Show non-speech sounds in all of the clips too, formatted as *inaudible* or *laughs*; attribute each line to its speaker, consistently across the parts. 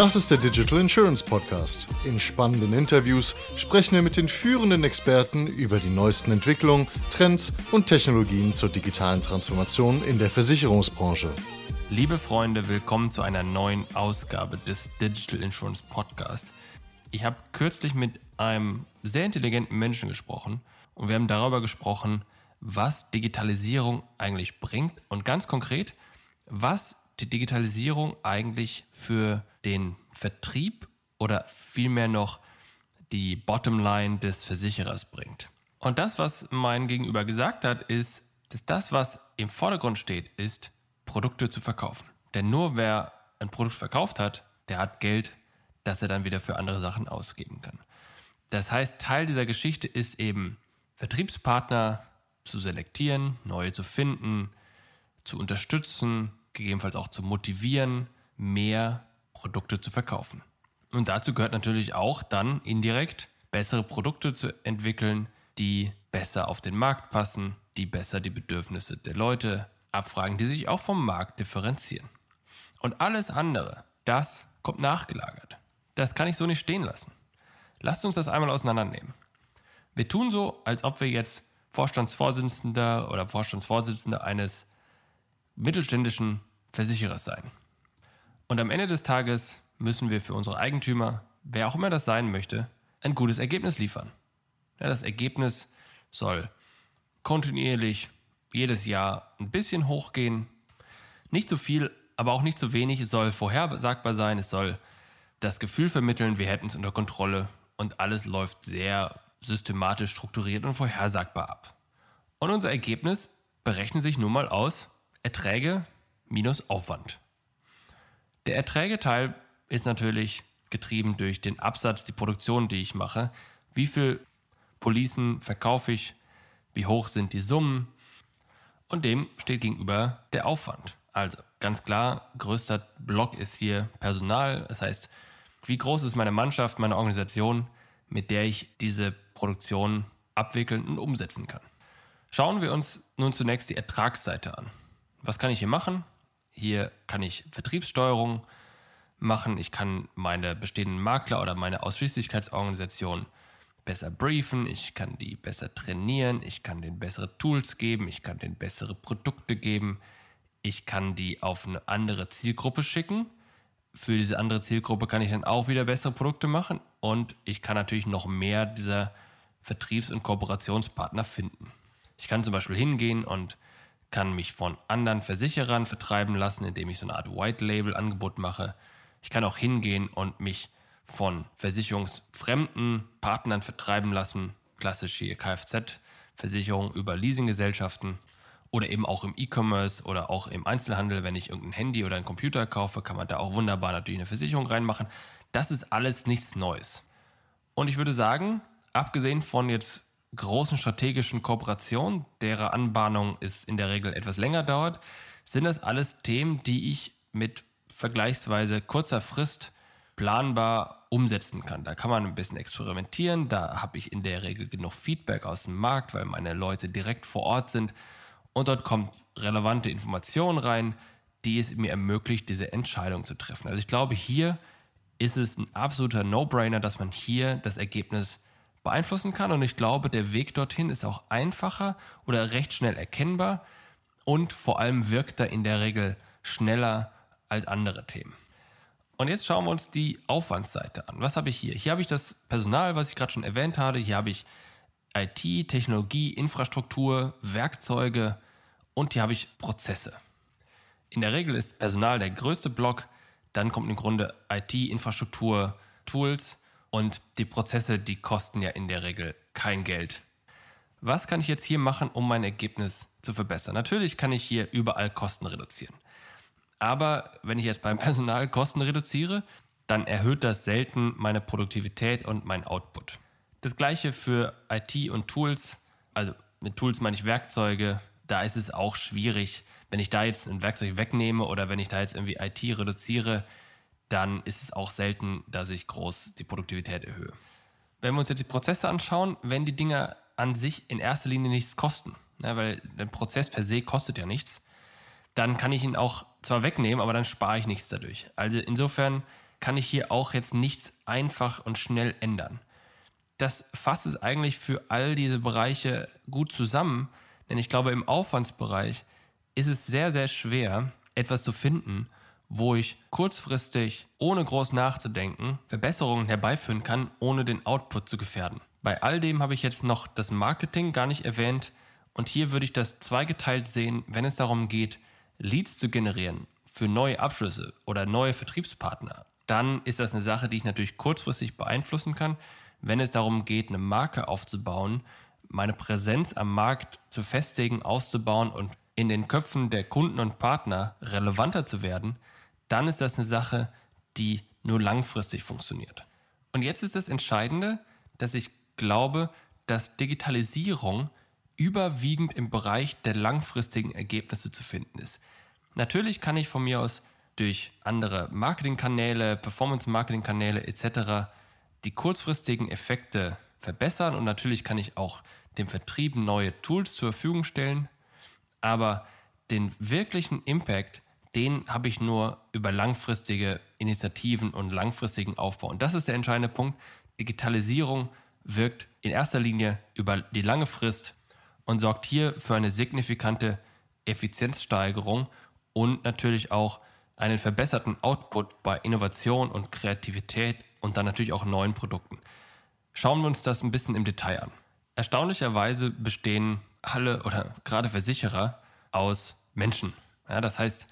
Speaker 1: Das ist der Digital Insurance Podcast. In spannenden Interviews sprechen wir mit den führenden Experten über die neuesten Entwicklungen, Trends und Technologien zur digitalen Transformation in der Versicherungsbranche.
Speaker 2: Liebe Freunde, willkommen zu einer neuen Ausgabe des Digital Insurance Podcast. Ich habe kürzlich mit einem sehr intelligenten Menschen gesprochen und wir haben darüber gesprochen, was Digitalisierung eigentlich bringt und ganz konkret, was die Digitalisierung eigentlich für den Vertrieb oder vielmehr noch die Bottomline des Versicherers bringt. Und das, was mein Gegenüber gesagt hat, ist, dass das, was im Vordergrund steht, ist, Produkte zu verkaufen. Denn nur wer ein Produkt verkauft hat, der hat Geld, das er dann wieder für andere Sachen ausgeben kann. Das heißt, Teil dieser Geschichte ist eben, Vertriebspartner zu selektieren, neue zu finden, zu unterstützen, gegebenenfalls auch zu motivieren, mehr Produkte zu verkaufen. Und dazu gehört natürlich auch dann indirekt bessere Produkte zu entwickeln, die besser auf den Markt passen, die besser die Bedürfnisse der Leute abfragen, die sich auch vom Markt differenzieren. Und alles andere, das kommt nachgelagert. Das kann ich so nicht stehen lassen. Lasst uns das einmal auseinandernehmen. Wir tun so, als ob wir jetzt Vorstandsvorsitzender oder Vorstandsvorsitzender eines mittelständischen Versicherers sein. Und am Ende des Tages müssen wir für unsere Eigentümer, wer auch immer das sein möchte, ein gutes Ergebnis liefern. Ja, das Ergebnis soll kontinuierlich jedes Jahr ein bisschen hochgehen. Nicht zu viel, aber auch nicht zu wenig. Es soll vorhersagbar sein. Es soll das Gefühl vermitteln, wir hätten es unter Kontrolle und alles läuft sehr systematisch strukturiert und vorhersagbar ab. Und unser Ergebnis berechnet sich nun mal aus Erträge minus Aufwand. Der Erträgeteil ist natürlich getrieben durch den Absatz, die Produktion, die ich mache. Wie viel Policen verkaufe ich? Wie hoch sind die Summen? Und dem steht gegenüber der Aufwand. Also ganz klar, größter Block ist hier Personal. Das heißt, wie groß ist meine Mannschaft, meine Organisation, mit der ich diese Produktion abwickeln und umsetzen kann. Schauen wir uns nun zunächst die Ertragsseite an. Was kann ich hier machen? Hier kann ich Vertriebssteuerung machen. Ich kann meine bestehenden Makler oder meine Ausschließlichkeitsorganisation besser briefen. Ich kann die besser trainieren. Ich kann denen bessere Tools geben. Ich kann denen bessere Produkte geben. Ich kann die auf eine andere Zielgruppe schicken. Für diese andere Zielgruppe kann ich dann auch wieder bessere Produkte machen. Und ich kann natürlich noch mehr dieser Vertriebs- und Kooperationspartner finden. Ich kann zum Beispiel hingehen und kann mich von anderen Versicherern vertreiben lassen, indem ich so eine Art White-Label-Angebot mache. Ich kann auch hingehen und mich von versicherungsfremden Partnern vertreiben lassen, klassisch hier Kfz-Versicherung über Leasinggesellschaften oder eben auch im E-Commerce oder auch im Einzelhandel, wenn ich irgendein Handy oder einen Computer kaufe, kann man da auch wunderbar natürlich eine Versicherung reinmachen. Das ist alles nichts Neues. Und ich würde sagen, abgesehen von jetzt großen strategischen Kooperationen, deren Anbahnung ist in der Regel etwas länger dauert, sind das alles Themen, die ich mit vergleichsweise kurzer Frist planbar umsetzen kann. Da kann man ein bisschen experimentieren, da habe ich in der Regel genug Feedback aus dem Markt, weil meine Leute direkt vor Ort sind und dort kommt relevante Information rein, die es mir ermöglicht, diese Entscheidung zu treffen. Also ich glaube, hier ist es ein absoluter No-Brainer, dass man hier das Ergebnis beeinflussen kann. Und ich glaube, der Weg dorthin ist auch einfacher oder recht schnell erkennbar und vor allem wirkt er in der Regel schneller als andere Themen. Und jetzt schauen wir uns die Aufwandsseite an. Was habe ich hier? Hier habe ich das Personal, was ich gerade schon erwähnt habe. Hier habe ich IT, Technologie, Infrastruktur, Werkzeuge und hier habe ich Prozesse. In der Regel ist Personal der größte Block, dann kommt im Grunde IT, Infrastruktur, Tools und die Prozesse, die kosten ja in der Regel kein Geld. Was kann ich jetzt hier machen, um mein Ergebnis zu verbessern? Natürlich kann ich hier überall Kosten reduzieren. Aber wenn ich jetzt beim *laughs* Personal Kosten reduziere, dann erhöht das selten meine Produktivität und mein Output. Das gleiche für IT und Tools. Also mit Tools meine ich Werkzeuge. Da ist es auch schwierig, wenn ich da jetzt ein Werkzeug wegnehme oder wenn ich da jetzt irgendwie IT reduziere, dann ist es auch selten, dass ich groß die Produktivität erhöhe. Wenn wir uns jetzt die Prozesse anschauen, wenn die Dinge an sich in erster Linie nichts kosten, ne, weil der Prozess per se kostet ja nichts, dann kann ich ihn auch zwar wegnehmen, aber dann spare ich nichts dadurch. Also insofern kann ich hier auch jetzt nichts einfach und schnell ändern. Das fasst es eigentlich für all diese Bereiche gut zusammen, denn ich glaube, im Aufwandsbereich ist es sehr, sehr schwer, etwas zu finden, wo ich kurzfristig, ohne groß nachzudenken, Verbesserungen herbeiführen kann, ohne den Output zu gefährden. Bei all dem habe ich jetzt noch das Marketing gar nicht erwähnt und hier würde ich das zweigeteilt sehen, wenn es darum geht, Leads zu generieren für neue Abschlüsse oder neue Vertriebspartner. Dann ist das eine Sache, die ich natürlich kurzfristig beeinflussen kann. Wenn es darum geht, eine Marke aufzubauen, meine Präsenz am Markt zu festigen, auszubauen und in den Köpfen der Kunden und Partner relevanter zu werden, dann ist das eine Sache, die nur langfristig funktioniert. Und jetzt ist das Entscheidende, dass ich glaube, dass Digitalisierung überwiegend im Bereich der langfristigen Ergebnisse zu finden ist. Natürlich kann ich von mir aus durch andere Marketingkanäle, Performance-Marketing-Kanäle etc. die kurzfristigen Effekte verbessern und natürlich kann ich auch dem Vertrieb neue Tools zur Verfügung stellen, aber den wirklichen Impact den habe ich nur über langfristige Initiativen und langfristigen Aufbau. Und das ist der entscheidende Punkt. Digitalisierung wirkt in erster Linie über die lange Frist und sorgt hier für eine signifikante Effizienzsteigerung und natürlich auch einen verbesserten Output bei Innovation und Kreativität und dann natürlich auch neuen Produkten. Schauen wir uns das ein bisschen im Detail an. Erstaunlicherweise bestehen alle oder gerade Versicherer aus Menschen. Ja, das heißt,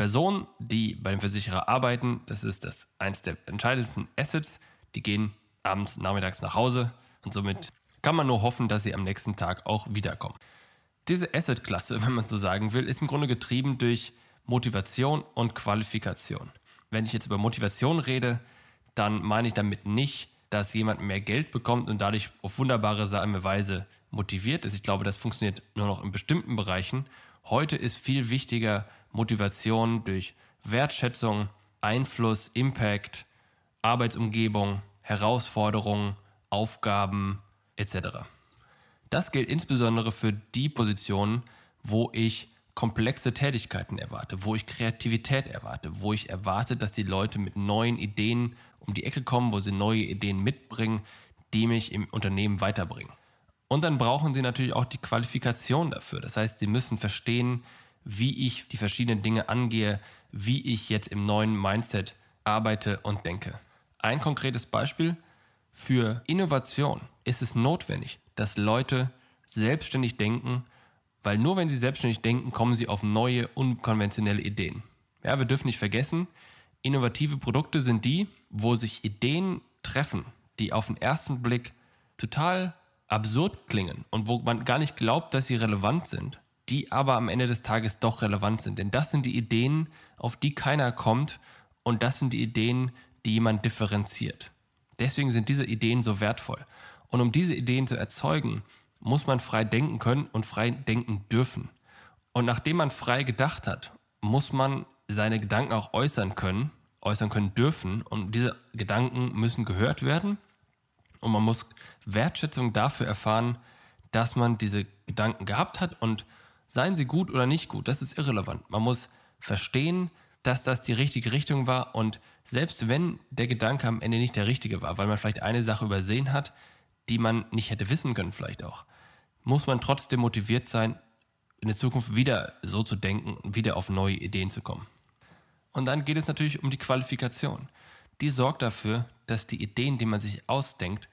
Speaker 2: Personen, die bei dem Versicherer arbeiten, das ist das eins der entscheidendsten Assets, die gehen abends, nachmittags nach Hause und somit kann man nur hoffen, dass sie am nächsten Tag auch wiederkommen. Diese Asset-Klasse, wenn man so sagen will, ist im Grunde getrieben durch Motivation und Qualifikation. Wenn ich jetzt über Motivation rede, dann meine ich damit nicht, dass jemand mehr Geld bekommt und dadurch auf wunderbare Weise motiviert ist. Ich glaube, das funktioniert nur noch in bestimmten Bereichen. Heute ist viel wichtiger Motivation durch Wertschätzung, Einfluss, Impact, Arbeitsumgebung, Herausforderungen, Aufgaben etc. Das gilt insbesondere für die Positionen, wo ich komplexe Tätigkeiten erwarte, wo ich Kreativität erwarte, wo ich erwarte, dass die Leute mit neuen Ideen um die Ecke kommen, wo sie neue Ideen mitbringen, die mich im Unternehmen weiterbringen. Und dann brauchen sie natürlich auch die Qualifikation dafür. Das heißt, sie müssen verstehen, wie ich die verschiedenen Dinge angehe, wie ich jetzt im neuen Mindset arbeite und denke. Ein konkretes Beispiel. Für Innovation ist es notwendig, dass Leute selbstständig denken, weil nur wenn sie selbstständig denken, kommen sie auf neue, unkonventionelle Ideen. Ja, wir dürfen nicht vergessen, innovative Produkte sind die, wo sich Ideen treffen, die auf den ersten Blick total absurd klingen und wo man gar nicht glaubt, dass sie relevant sind, die aber am Ende des Tages doch relevant sind. Denn das sind die Ideen, auf die keiner kommt und das sind die Ideen, die jemand differenziert. Deswegen sind diese Ideen so wertvoll. Und um diese Ideen zu erzeugen, muss man frei denken können und frei denken dürfen. Und nachdem man frei gedacht hat, muss man seine Gedanken auch äußern können, äußern können dürfen. Und diese Gedanken müssen gehört werden und man muss Wertschätzung dafür erfahren, dass man diese Gedanken gehabt hat und seien sie gut oder nicht gut, das ist irrelevant. Man muss verstehen, dass das die richtige Richtung war und selbst wenn der Gedanke am Ende nicht der richtige war, weil man vielleicht eine Sache übersehen hat, die man nicht hätte wissen können vielleicht auch, muss man trotzdem motiviert sein, in der Zukunft wieder so zu denken und wieder auf neue Ideen zu kommen. Und dann geht es natürlich um die Qualifikation. Die sorgt dafür, dass die Ideen, die man sich ausdenkt,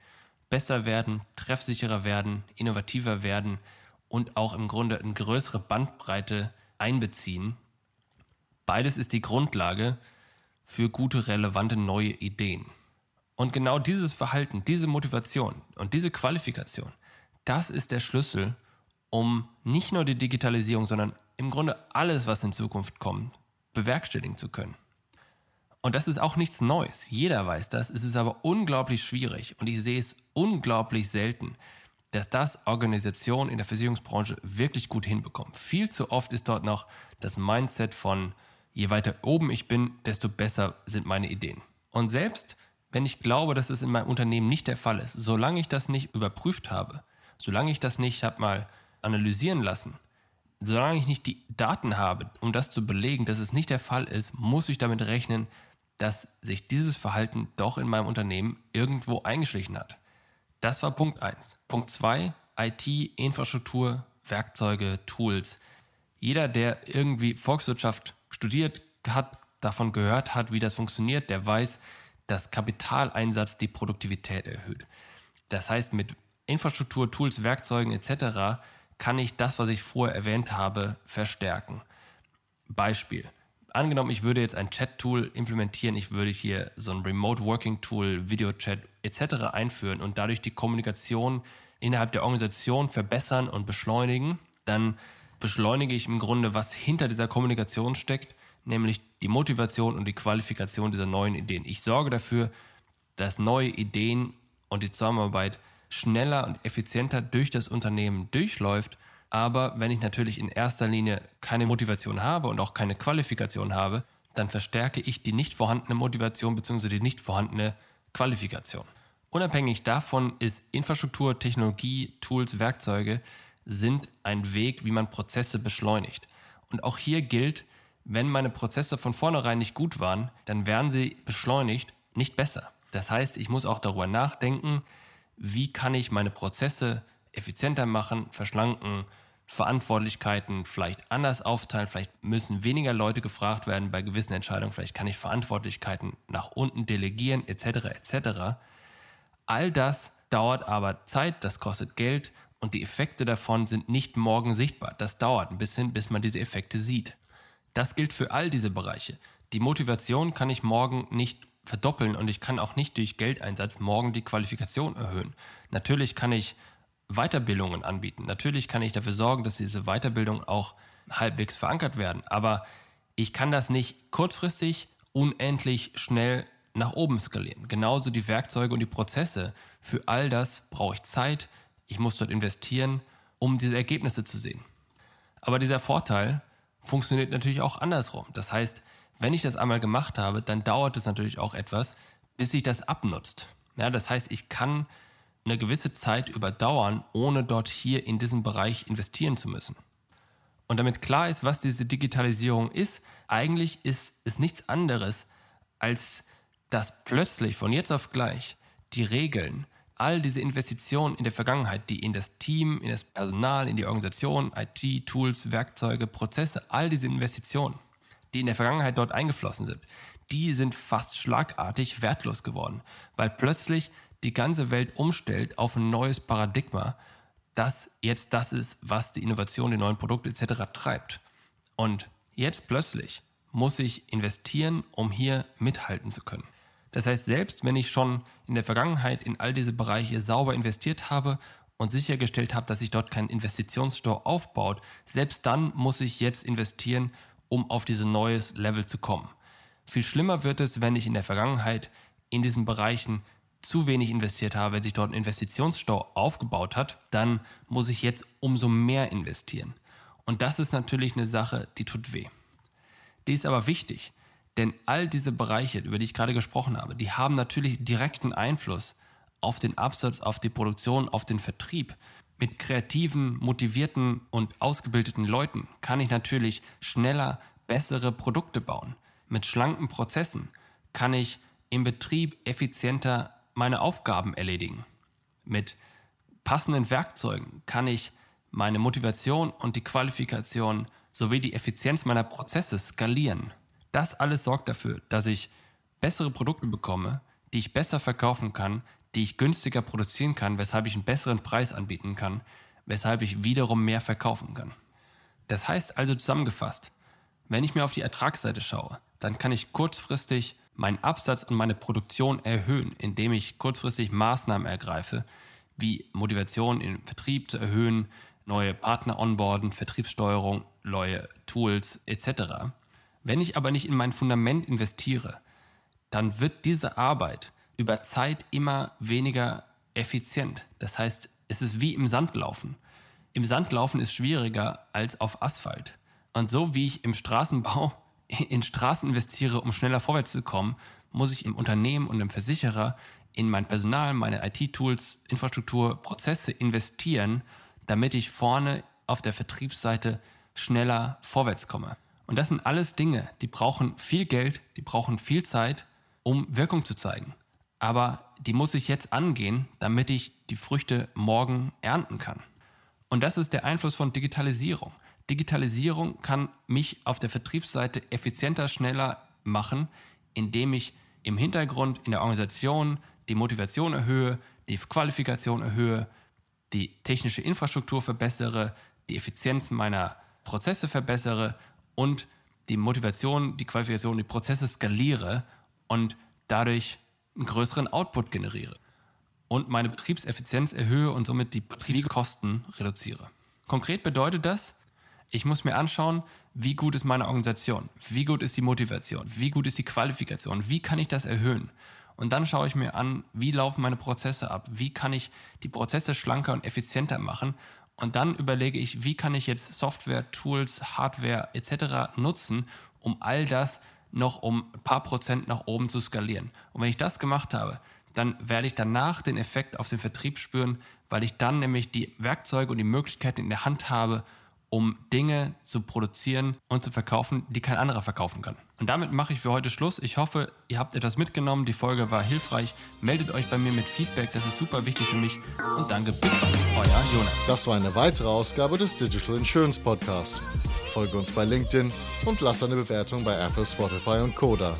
Speaker 2: besser werden, treffsicherer werden, innovativer werden und auch im Grunde eine größere Bandbreite einbeziehen. Beides ist die Grundlage für gute, relevante neue Ideen. Und genau dieses Verhalten, diese Motivation und diese Qualifikation, das ist der Schlüssel, um nicht nur die Digitalisierung, sondern im Grunde alles, was in Zukunft kommt, bewerkstelligen zu können. Und das ist auch nichts Neues. Jeder weiß das. Es ist aber unglaublich schwierig und ich sehe es unglaublich selten, dass das Organisationen in der Versicherungsbranche wirklich gut hinbekommen. Viel zu oft ist dort noch das Mindset von, je weiter oben ich bin, desto besser sind meine Ideen. Und selbst wenn ich glaube, dass es in meinem Unternehmen nicht der Fall ist, solange ich das nicht überprüft habe, solange ich das nicht habe mal analysieren lassen, solange ich nicht die Daten habe, um das zu belegen, dass es nicht der Fall ist, muss ich damit rechnen, dass sich dieses Verhalten doch in meinem Unternehmen irgendwo eingeschlichen hat. Das war Punkt 1. Punkt 2, IT, Infrastruktur, Werkzeuge, Tools. Jeder, der irgendwie Volkswirtschaft studiert hat, davon gehört hat, wie das funktioniert, der weiß, dass Kapitaleinsatz die Produktivität erhöht. Das heißt, mit Infrastruktur, Tools, Werkzeugen etc. kann ich das, was ich vorher erwähnt habe, verstärken. Beispiel. Angenommen, ich würde jetzt ein Chat-Tool implementieren, ich würde hier so ein Remote-Working-Tool, Video-Chat etc. einführen und dadurch die Kommunikation innerhalb der Organisation verbessern und beschleunigen, dann beschleunige ich im Grunde, was hinter dieser Kommunikation steckt, nämlich die Motivation und die Qualifikation dieser neuen Ideen. Ich sorge dafür, dass neue Ideen und die Zusammenarbeit schneller und effizienter durch das Unternehmen durchläuft. Aber wenn ich natürlich in erster Linie keine Motivation habe und auch keine Qualifikation habe, dann verstärke ich die nicht vorhandene Motivation bzw. die nicht vorhandene Qualifikation. Unabhängig davon ist Infrastruktur, Technologie, Tools, Werkzeuge sind ein Weg, wie man Prozesse beschleunigt. Und auch hier gilt, wenn meine Prozesse von vornherein nicht gut waren, dann werden sie beschleunigt nicht besser. Das heißt, ich muss auch darüber nachdenken, wie kann ich meine Prozesse effizienter machen, verschlanken, Verantwortlichkeiten vielleicht anders aufteilen, vielleicht müssen weniger Leute gefragt werden bei gewissen Entscheidungen, vielleicht kann ich Verantwortlichkeiten nach unten delegieren, etc. etc. All das dauert aber Zeit, das kostet Geld und die Effekte davon sind nicht morgen sichtbar. Das dauert ein bisschen, bis man diese Effekte sieht. Das gilt für all diese Bereiche. Die Motivation kann ich morgen nicht verdoppeln und ich kann auch nicht durch Geldeinsatz morgen die Qualifikation erhöhen. Natürlich kann ich Weiterbildungen anbieten. Natürlich kann ich dafür sorgen, dass diese Weiterbildungen auch halbwegs verankert werden. Aber ich kann das nicht kurzfristig unendlich schnell nach oben skalieren. Genauso die Werkzeuge und die Prozesse. Für all das brauche ich Zeit. Ich muss dort investieren, um diese Ergebnisse zu sehen. Aber dieser Vorteil funktioniert natürlich auch andersrum. Das heißt, wenn ich das einmal gemacht habe, dann dauert es natürlich auch etwas, bis sich das abnutzt. Ja, das heißt, ich kann eine gewisse Zeit überdauern, ohne dort hier in diesem Bereich investieren zu müssen. Und damit klar ist, was diese Digitalisierung ist, eigentlich ist es nichts anderes als dass plötzlich von jetzt auf gleich die Regeln, all diese Investitionen in der Vergangenheit, die in das Team, in das Personal, in die Organisation, IT, Tools, Werkzeuge, Prozesse, all diese Investitionen, die in der Vergangenheit dort eingeflossen sind, die sind fast schlagartig wertlos geworden, weil plötzlich die ganze Welt umstellt auf ein neues Paradigma, das jetzt das ist, was die Innovation, die neuen Produkte etc. treibt. Und jetzt plötzlich muss ich investieren, um hier mithalten zu können. Das heißt, selbst wenn ich schon in der Vergangenheit in all diese Bereiche sauber investiert habe und sichergestellt habe, dass sich dort kein Investitionsstau aufbaut, selbst dann muss ich jetzt investieren, um auf dieses neues Level zu kommen. Viel schlimmer wird es, wenn ich in der Vergangenheit in diesen Bereichen zu wenig investiert habe, wenn sich dort ein Investitionsstau aufgebaut hat, dann muss ich jetzt umso mehr investieren. Und das ist natürlich eine Sache, die tut weh. Die ist aber wichtig, denn all diese Bereiche, über die ich gerade gesprochen habe, die haben natürlich direkten Einfluss auf den Absatz, auf die Produktion, auf den Vertrieb. Mit kreativen, motivierten und ausgebildeten Leuten kann ich natürlich schneller bessere Produkte bauen. Mit schlanken Prozessen kann ich im Betrieb effizienter meine Aufgaben erledigen. Mit passenden Werkzeugen kann ich meine Motivation und die Qualifikation sowie die Effizienz meiner Prozesse skalieren. Das alles sorgt dafür, dass ich bessere Produkte bekomme, die ich besser verkaufen kann, die ich günstiger produzieren kann, weshalb ich einen besseren Preis anbieten kann, weshalb ich wiederum mehr verkaufen kann. Das heißt also zusammengefasst, wenn ich mir auf die Ertragsseite schaue, dann kann ich kurzfristig meinen Absatz und meine Produktion erhöhen, indem ich kurzfristig Maßnahmen ergreife, wie Motivation im Vertrieb zu erhöhen, neue Partner onboarden, Vertriebssteuerung, neue Tools etc. Wenn ich aber nicht in mein Fundament investiere, dann wird diese Arbeit über Zeit immer weniger effizient. Das heißt, es ist wie im Sandlaufen. Im Sandlaufen ist schwieriger als auf Asphalt. Und so wie ich im Straßenbau in Straßen investiere, um schneller vorwärts zu kommen, muss ich im Unternehmen und im Versicherer in mein Personal, meine IT-Tools, Infrastruktur, Prozesse investieren, damit ich vorne auf der Vertriebsseite schneller vorwärts komme. Und das sind alles Dinge, die brauchen viel Geld, die brauchen viel Zeit, um Wirkung zu zeigen. Aber die muss ich jetzt angehen, damit ich die Früchte morgen ernten kann. Und das ist der Einfluss von Digitalisierung. Digitalisierung kann mich auf der Vertriebsseite effizienter, schneller machen, indem ich im Hintergrund in der Organisation die Motivation erhöhe, die Qualifikation erhöhe, die technische Infrastruktur verbessere, die Effizienz meiner Prozesse verbessere und die Motivation, die Qualifikation, die Prozesse skaliere und dadurch einen größeren Output generiere und meine Betriebseffizienz erhöhe und somit die Betriebskosten reduziere. Konkret bedeutet das, ich muss mir anschauen, wie gut ist meine Organisation, wie gut ist die Motivation, wie gut ist die Qualifikation, wie kann ich das erhöhen. Und dann schaue ich mir an, wie laufen meine Prozesse ab, wie kann ich die Prozesse schlanker und effizienter machen. Und dann überlege ich, wie kann ich jetzt Software, Tools, Hardware etc. nutzen, um all das noch um ein paar Prozent nach oben zu skalieren. Und wenn ich das gemacht habe, dann werde ich danach den Effekt auf den Vertrieb spüren, weil ich dann nämlich die Werkzeuge und die Möglichkeiten in der Hand habe, um Dinge zu produzieren und zu verkaufen, die kein anderer verkaufen kann. Und damit mache ich für heute Schluss. Ich hoffe, ihr habt etwas mitgenommen. Die Folge war hilfreich. Meldet euch bei mir mit Feedback, das ist super wichtig für mich. Und danke. Euer Jonas.
Speaker 1: Das war eine weitere Ausgabe des Digital Insurance Podcast. Folge uns bei LinkedIn und lass eine Bewertung bei Apple, Spotify und Koda.